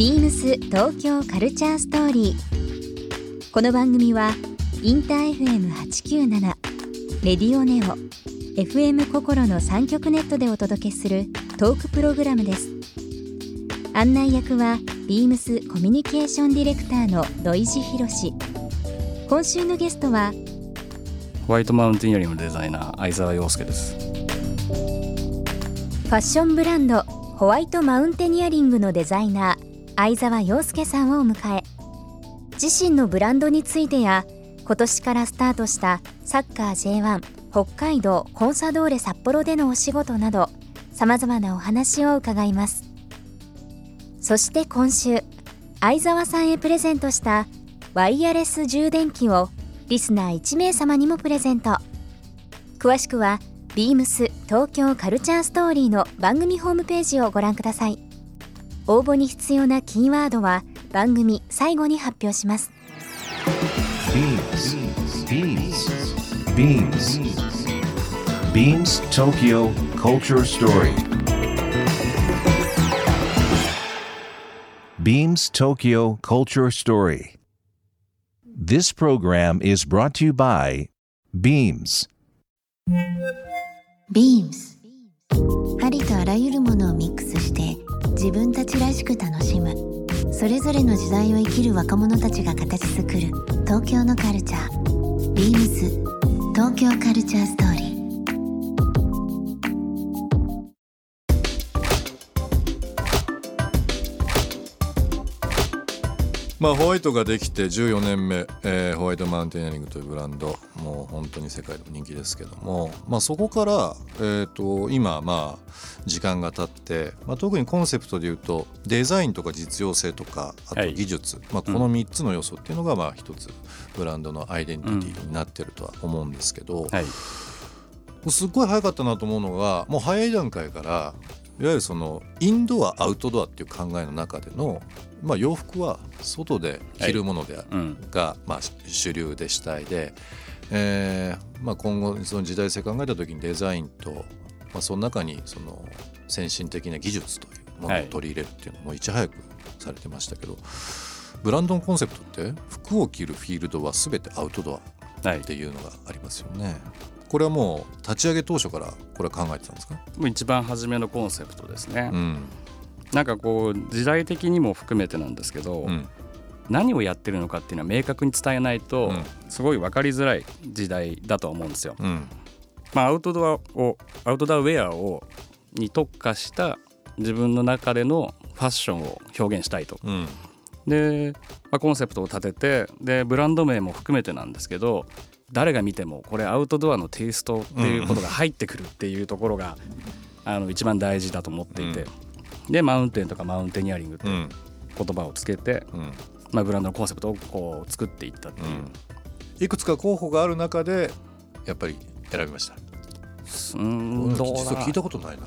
ビームス東京カルチャーストーリー。この番組はインター FM897 レディオネオ FM 心の三極ネットでお届けするトークプログラムです。案内役はビームスコミュニケーションディレクターの土井博志。今週のゲストはホワイトマウンテンイヤリングのデザイナー相沢洋介ですファッションブランドホワイトマウンテニアリングのデザイナー相沢洋介さんを迎え。自身のブランドについてや今年からスタートしたサッカー J1 北海道コンサドーレ札幌でのお仕事などさまざまなお話を伺います。そして今週相沢さんへプレゼントしたワイヤレス充電器をリスナー1名様にもプレゼント。詳しくはビームス東京カルチャーストーリーの番組ホームページをご覧ください。応募に必要なキーワードは番組最後に発表します Beams. Beams. Beams. Beams Tokyo Culture Story. Beams Tokyo Culture Story. This program is brought to you by Beams. ビームスありとあらゆるものをミックスして自分たちらしく楽しむ。それぞれの時代を生きる若者たちが形作る東京のカルチャー。ビームス東京カルチャーストーリー。まあ、ホワイトができて14年目、えーホワイトマウンテンイヤリングというブランドもう本当に世界でも人気ですけども、まあ、そこから、えー、と今まあ時間が経って、まあ、特にコンセプトでいうとデザインとか実用性とかあとはい。技術、まあ、この3つの要素っていうのがまあ一つブランドのアイデンティティになってるとは思うんですけど、はい。すっごい早かったなと思うのがもう早い段階からいわゆるそのインドアアウトドアっていう考えの中での、まあ、洋服は外で着るものである、うん。が、まあ、主流で主体で、えーまあ、今後その時代性考えた時にデザインと、まあ、その中にその先進的な技術というものを取り入れるっていうのもいち早くされてましたけど、ブランドのコンセプトって服を着るフィールドは全てアウトドアはいっていうのがありますよね。これはもう立ち上げ当初からこれは考えてたんですか、一番初めのコンセプトですね、うん。なんかこう時代的にも含めてなんですけど、うん。何をやってるのかっていうのは明確に伝えないと、うん。すごい分かりづらい時代だと思うんですよ。うん。まあ、アウトドアをアウトドアウェアをに特化した自分の中でのファッションを表現したいと。うん。で、まあ、コンセプトを立ててでブランド名も含めてなんですけど誰が見てもこれアウトドアのテイストっていうことが入ってくるっていうところが、あの一番大事だと思っていて、でマウンテンとかマウンテニアリングってうん言葉をつけて、うん。まあ、ブランドのコンセプトをこう作っていったっていう、いくつか候補がある中でやっぱり選びました。うーんどうだ実は聞いたことないな。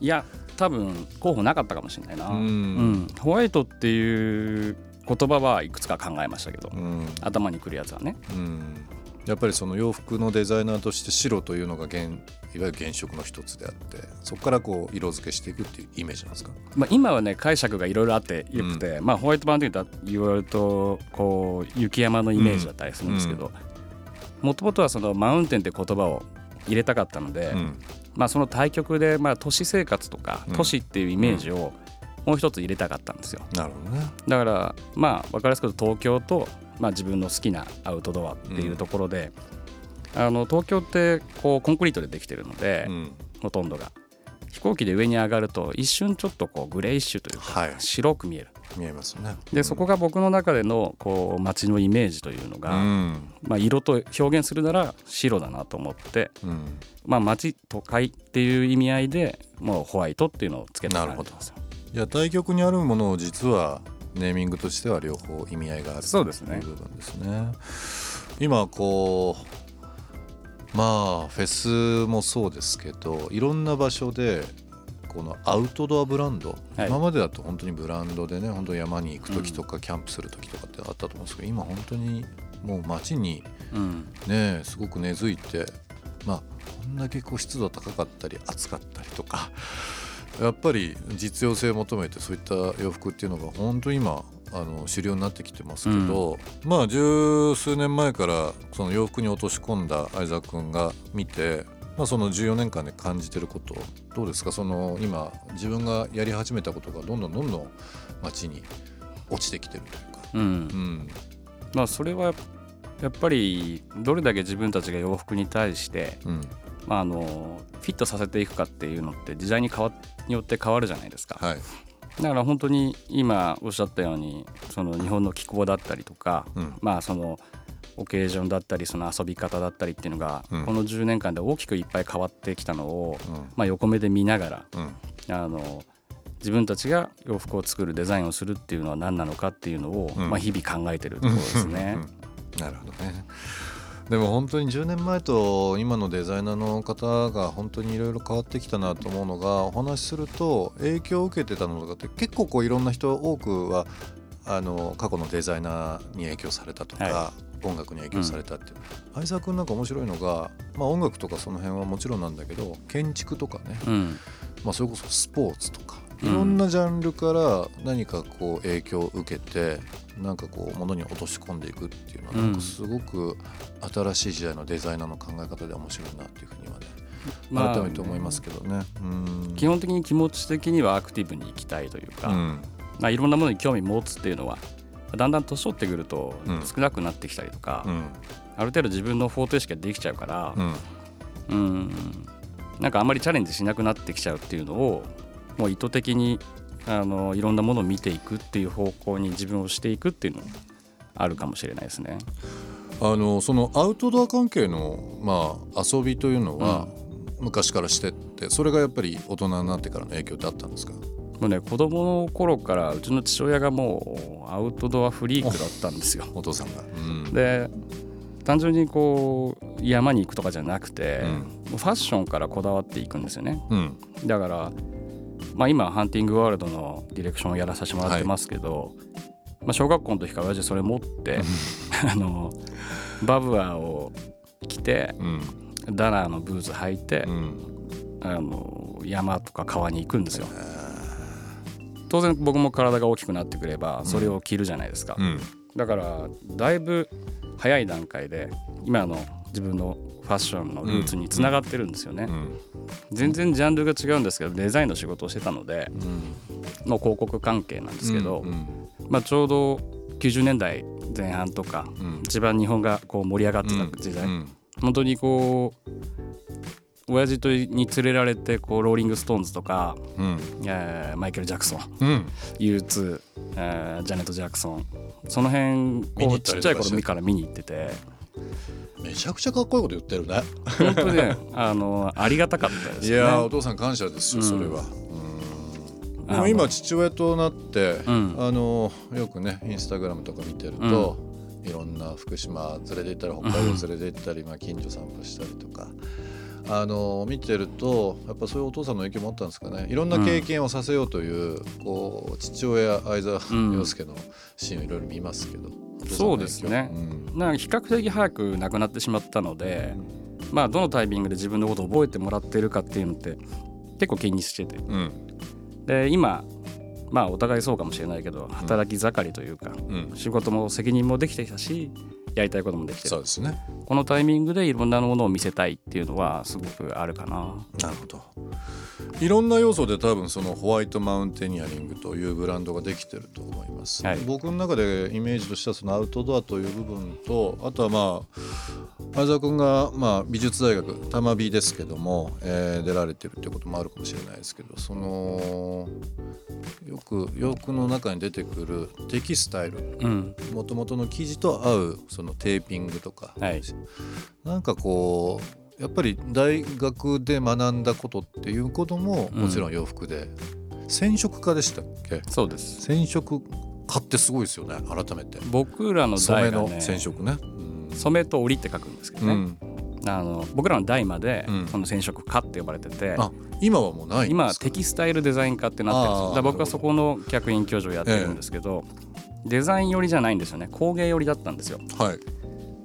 いや多分候補なかったかもしれないな、うん。うん。ホワイトっていう言葉はいくつか考えましたけど、うん。頭にくるやつはね。うんやっぱりその洋服のデザイナーとして白というのが原いわゆる原色の一つであってそこからこう色付けしていくっていうイメージなんですか？まあ、今はね解釈がいろいろあってよくて、まあ、ホワイトバンドと言われるとこう雪山のイメージだったりするんですけどもともとはそのマウンテンって言葉を入れたかったので、うん。まあ、その対極でまあ都市生活とかうん。都市っていうイメージをもう一つ入れたかったんですよ。なるほどね。だからまあ分かりやすく東京と、まあ、自分の好きなアウトドアっていうところで、あの東京ってこうコンクリートでできてるので、うんほとんどが。飛行機で上に上がると一瞬ちょっとこうグレイッシュというか、はい。白く見える。見えますね。でそこが僕の中でのこう街のイメージというのうが、ん。まあ、色と表現するなら白だなと思って、うん。まあ、街都会っていう意味合いでもうホワイトっていうのをつけたなるほど。いや対極にあるものを実はネーミングとしては両方意味合いがあるそうですね。という部分ですね。今こうまあフェスもそうですけどいろんな場所でこのアウトドアブランド、はい。今までだと本当にブランドでね本当に山に行く時とかキャンプする時とかってあったと思うんですけど、今本当にもう街にうん。ねすごく根付いてまあこんだけこう湿度高かったり暑かったりとかやっぱり実用性を求めてそういった洋服っていうのが本当今あの主流になってきてますけど、うん、まあ十数年前からその洋服に落とし込んだ相沢君が見て、まあ、その14年間で感じてることどうですか？その今自分がやり始めたことがどんどんどんどん街に落ちてきてるというか。うん、うん、まあ、それはやっぱりどれだけ自分たちが洋服に対して、うん、まあ、あのフィットさせていくかっていうのって時代に変わによって変わるじゃないですか。はい。だから本当に今おっしゃったようにその日本の気候だったりとか、うん、まあそのオケージョンだったりその遊び方だったりっていうのが、この10年間で大きくいっぱい変わってきたのを、まあ、横目で見ながら、あの自分たちが洋服を作るデザインをするっていうのは何なのかっていうのを、まあ、日々考えてるところですね。なるほどねでも本当に10年前と今のデザイナーの方が本当にいろいろ変わってきたなと思うのがお話しすると影響を受けてたのとかって結構こういろんな人多くはあの過去のデザイナーに影響されたとか、はい、音楽に影響されたっていう、うん、相沢君なんか面白いのが、まあ、音楽とかその辺はもちろんなんだけど建築とかね、うん、まあ、それこそスポーツとかいろんなジャンルから何かこう影響を受けてなんかこうものに落とし込んでいくっていうのはなんかすごく新しい時代のデザイナーの考え方で面白いなっていうふうにはね改めて思いますけどね、基本的に気持ち的にはアクティブに行きたいというか、うん、まあ、いろんなものに興味持つっていうのはだんだん年取ってくると少なくなってきたりとか、うん、ある程度自分の方程式ができちゃうから、うん、うん。なんかあんまりチャレンジしなくなってきちゃうっていうのをもう意図的にあのいろんなものを見ていくっていう方向に自分をしていくっていうのもあるかもしれないですね。あのそのアウトドア関係の、まあ、遊びというのは、昔からしてってそれがやっぱり大人になってからの影響ってあったんですか？もうね子供の頃からうちの父親がもうアウトドアフリークだったんですよ。お父さんが、うん、で単純にこう山に行くとかじゃなくて、うん、ファッションからこだわっていくんですよね。うん、だからまあ、今ハンティングワールドのディレクションをやらさせてもらってますけど、はい、まあ、小学校の時から親父それ持って あのバブアーを着て、うん、ダナーのブーツ履いて、うん、あの山とか川に行くんですよ。当然僕も体が大きくなってくればそれを着るじゃないですか、うん、だからだいぶ早い段階で今の自分のファッションのルーツにつながってるんですよね、全然ジャンルが違うんですけどデザインの仕事をしてたので、の広告関係なんですけど、まあ、ちょうど90年代前半とか、一番日本がこう盛り上がってた時代、本当にこう親父とに連れられてこうローリング・ストーンズとか、うん、えー、マイケル・ジャクソン、うん、U2、えー、ジャネット・ジャクソンその辺こうちっちゃい頃から見に行ってて。めちゃくちゃかっこいいこと言ってるね。本当ねあのありがたかったです、ね、いやお父さん感謝ですよ、それは。でも今父親となって、うん、あのよくねインスタグラムとか見てると、うん、いろんな福島連れて行ったり北海道連れて行ったり、まあ、近所散歩したりとか。あの見てるとやっぱそういうお父さんの影響もあったんですかね。いろんな経験をさせようという、こう父親相沢洋介のシーンをいろいろ見ますけど、そうですね、うん、なんか比較的早く亡くなってしまったので、まあどのタイミングで自分のことを覚えてもらっているかっていうのって結構気にしてて、うん、で今まあお互いそうかもしれないけど働き盛りというか、うん、仕事も責任もできてきたしやりたいこともできてる。そうですねこのタイミングでいろんなものを見せたいっていうのはすごくあるかな。なるほど。いろんな要素で多分そのホワイトマウンテニアリングというブランドができてると思います、はい、僕の中でイメージとしてはそのアウトドアという部分とあとはまあ前澤君がまあ美術大学玉美ですけども、えー、出られてるっていうこともあるかもしれないですけどそのよく洋服の中に出てくるテキスタイル。もともとの生地と合うそのテーピングとか、はい、なんかこうやっぱり大学で学んだことっていうことももちろん洋服で、うん、染色家でしたっけ？そうです。染色家ってすごいですよね改めて。僕らの代が、ね、染めの染色ね、うん、染めと織って書くんですけどね、うん。あの僕らの代までその染色家って呼ばれてて、うん、今はもうない今テキスタイルデザイン科ってなってるんですよ僕はそこの客員教授をやってるんですけど、ええ、デザイン寄りじゃないんですよね。工芸寄りだったんですよ、はい、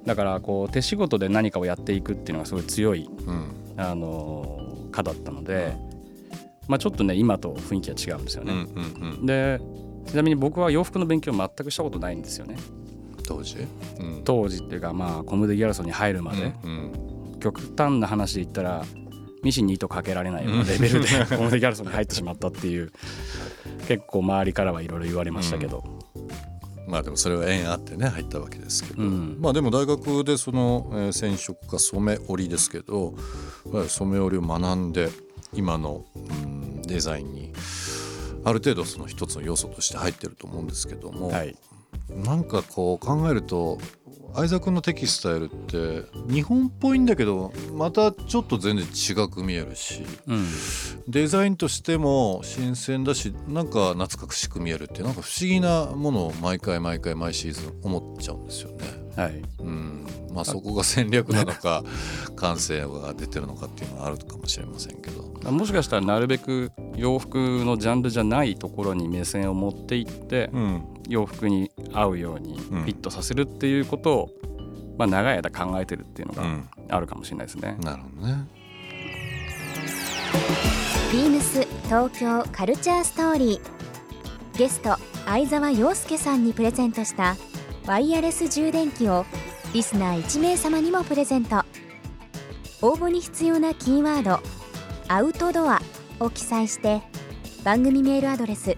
だからこう手仕事で何かをやっていくっていうのがすごい強い、うん、あの科だったので、まあ、ちょっとね今と雰囲気が違うんですよね。うんうんうん、でちなみに僕は洋服の勉強全くしたことないんですよね。当時、うん、当時っていうかまあコムデ・ギャルソンに入るまで、うん極端な話で言ったらミシンに糸かけられないようなレベルで コムデ・ギャルソンに入ってしまったっていう結構周りからはいろいろ言われましたけど、まあでもそれは縁あってね入ったわけですけど、うん。まあでも大学でその、えー染色か染め織りですけどまあ染め織りを学んで今の、うん、デザインにある程度その一つの要素として入ってると思うんですけども、はい、なんかこう考えると相沢君のテキスタイルって日本っぽいんだけどまたちょっと全然違く見えるしうん、デザインとしても新鮮だしなんか懐かしく見えるってなんか不思議なものを毎回毎回毎シーズン思っちゃうんですよね。はい、うんまあそこが戦略なのか感性が出てるのかっていうのはあるかもしれませんけど。もしかしたらなるべく洋服のジャンルじゃないところに目線を持っていってうん洋服に合うようにフうんィットさせるっていうことを、まあ、長い間考えてるっていうのがうん、あるかもしれないですね。なるほどね。ビームス東京カルチャーストーリーゲスト相沢陽介さんにプレゼントしたワイヤレス充電器をリスナー1名様にもプレゼント応募に必要なキーワード「アウトドア」を記載して番組メールアドレス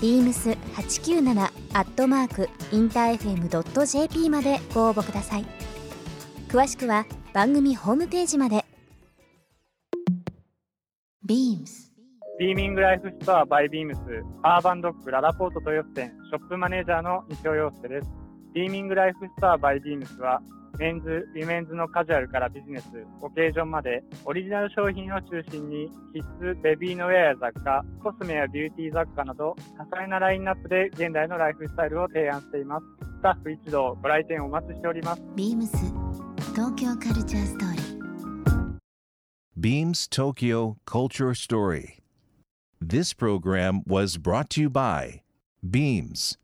beams897 アットマークインター FM.jp までご応募ください。詳しくは番組ホームページまで。Beams ビーミングライフストアバイビームスアーバンドックららぽーと豊洲店ショップマネージャーの西尾陽介です。ビーミングライフストアバイビームスはメンズ、ウィメンズのカジュアルからビジネス、オケージョンまでオリジナル商品を中心にキッズ、ベビーのウェアや雑貨、コスメやビューティー雑貨など多彩なラインナップで現代のライフスタイルを提案しています。スタッフ一同ご来店お待ちしております。Beams 東京カルチャーストーリー Beams Tokyo Culture Story. This program was brought to you by Beams.